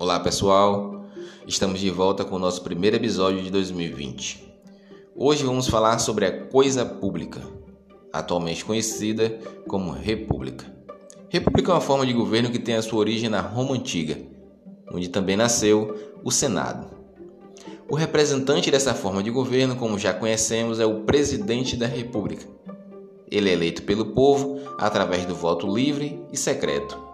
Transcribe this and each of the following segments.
Olá pessoal, estamos de volta com o nosso primeiro episódio de 2020. Hoje vamos falar sobre a coisa pública, atualmente conhecida como República. República é uma forma de governo que tem a sua origem na Roma Antiga, onde também nasceu o Senado. O representante dessa forma de governo, como já conhecemos, é o presidente da República. Ele é eleito pelo povo através do voto livre e secreto.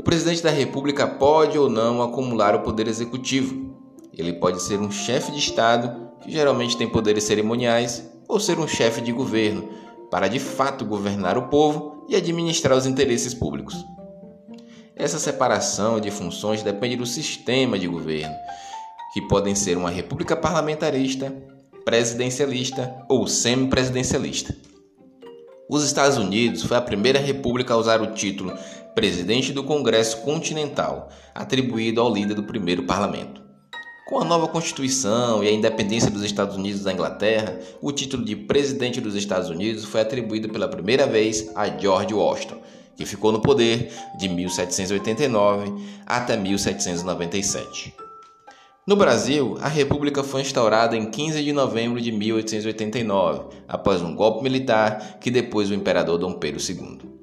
O presidente da República pode ou não acumular o poder executivo. Ele pode ser um chefe de Estado, que geralmente tem poderes cerimoniais, ou ser um chefe de governo, para de fato governar o povo e administrar os interesses públicos. Essa separação de funções depende do sistema de governo, que podem ser uma república parlamentarista, presidencialista ou semipresidencialista. Os Estados Unidos foi a primeira república a usar o título Presidente do Congresso Continental, atribuído ao líder do primeiro parlamento. Com a nova Constituição e a independência dos Estados Unidos da Inglaterra, o título de Presidente dos Estados Unidos foi atribuído pela primeira vez a George Washington, que ficou no poder de 1789 até 1797. No Brasil, a República foi instaurada em 15 de novembro de 1889, após um golpe militar que depois o imperador Dom Pedro II.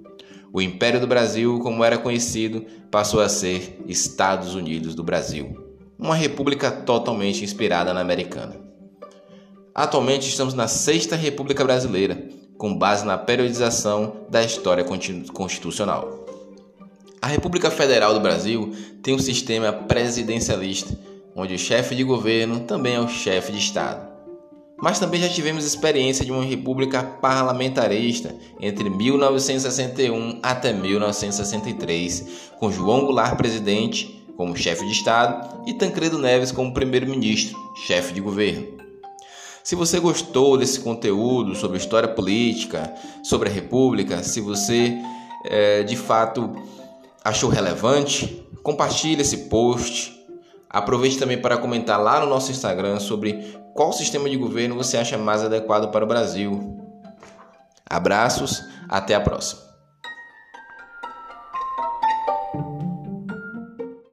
O Império do Brasil, como era conhecido, passou a ser Estados Unidos do Brasil, uma república totalmente inspirada na americana. Atualmente estamos na Sexta República Brasileira, com base na periodização da história constitucional. A República Federal do Brasil tem um sistema presidencialista onde o chefe de governo também é o chefe de Estado. Mas também já tivemos experiência de uma república parlamentarista entre 1961 até 1963, com João Goulart presidente como chefe de Estado e Tancredo Neves como primeiro-ministro, chefe de governo. Se você gostou desse conteúdo sobre história política, sobre a República, se você é, de fato achou relevante, compartilhe esse post, Aproveite também para comentar lá no nosso Instagram sobre qual sistema de governo você acha mais adequado para o Brasil. Abraços, até a próxima.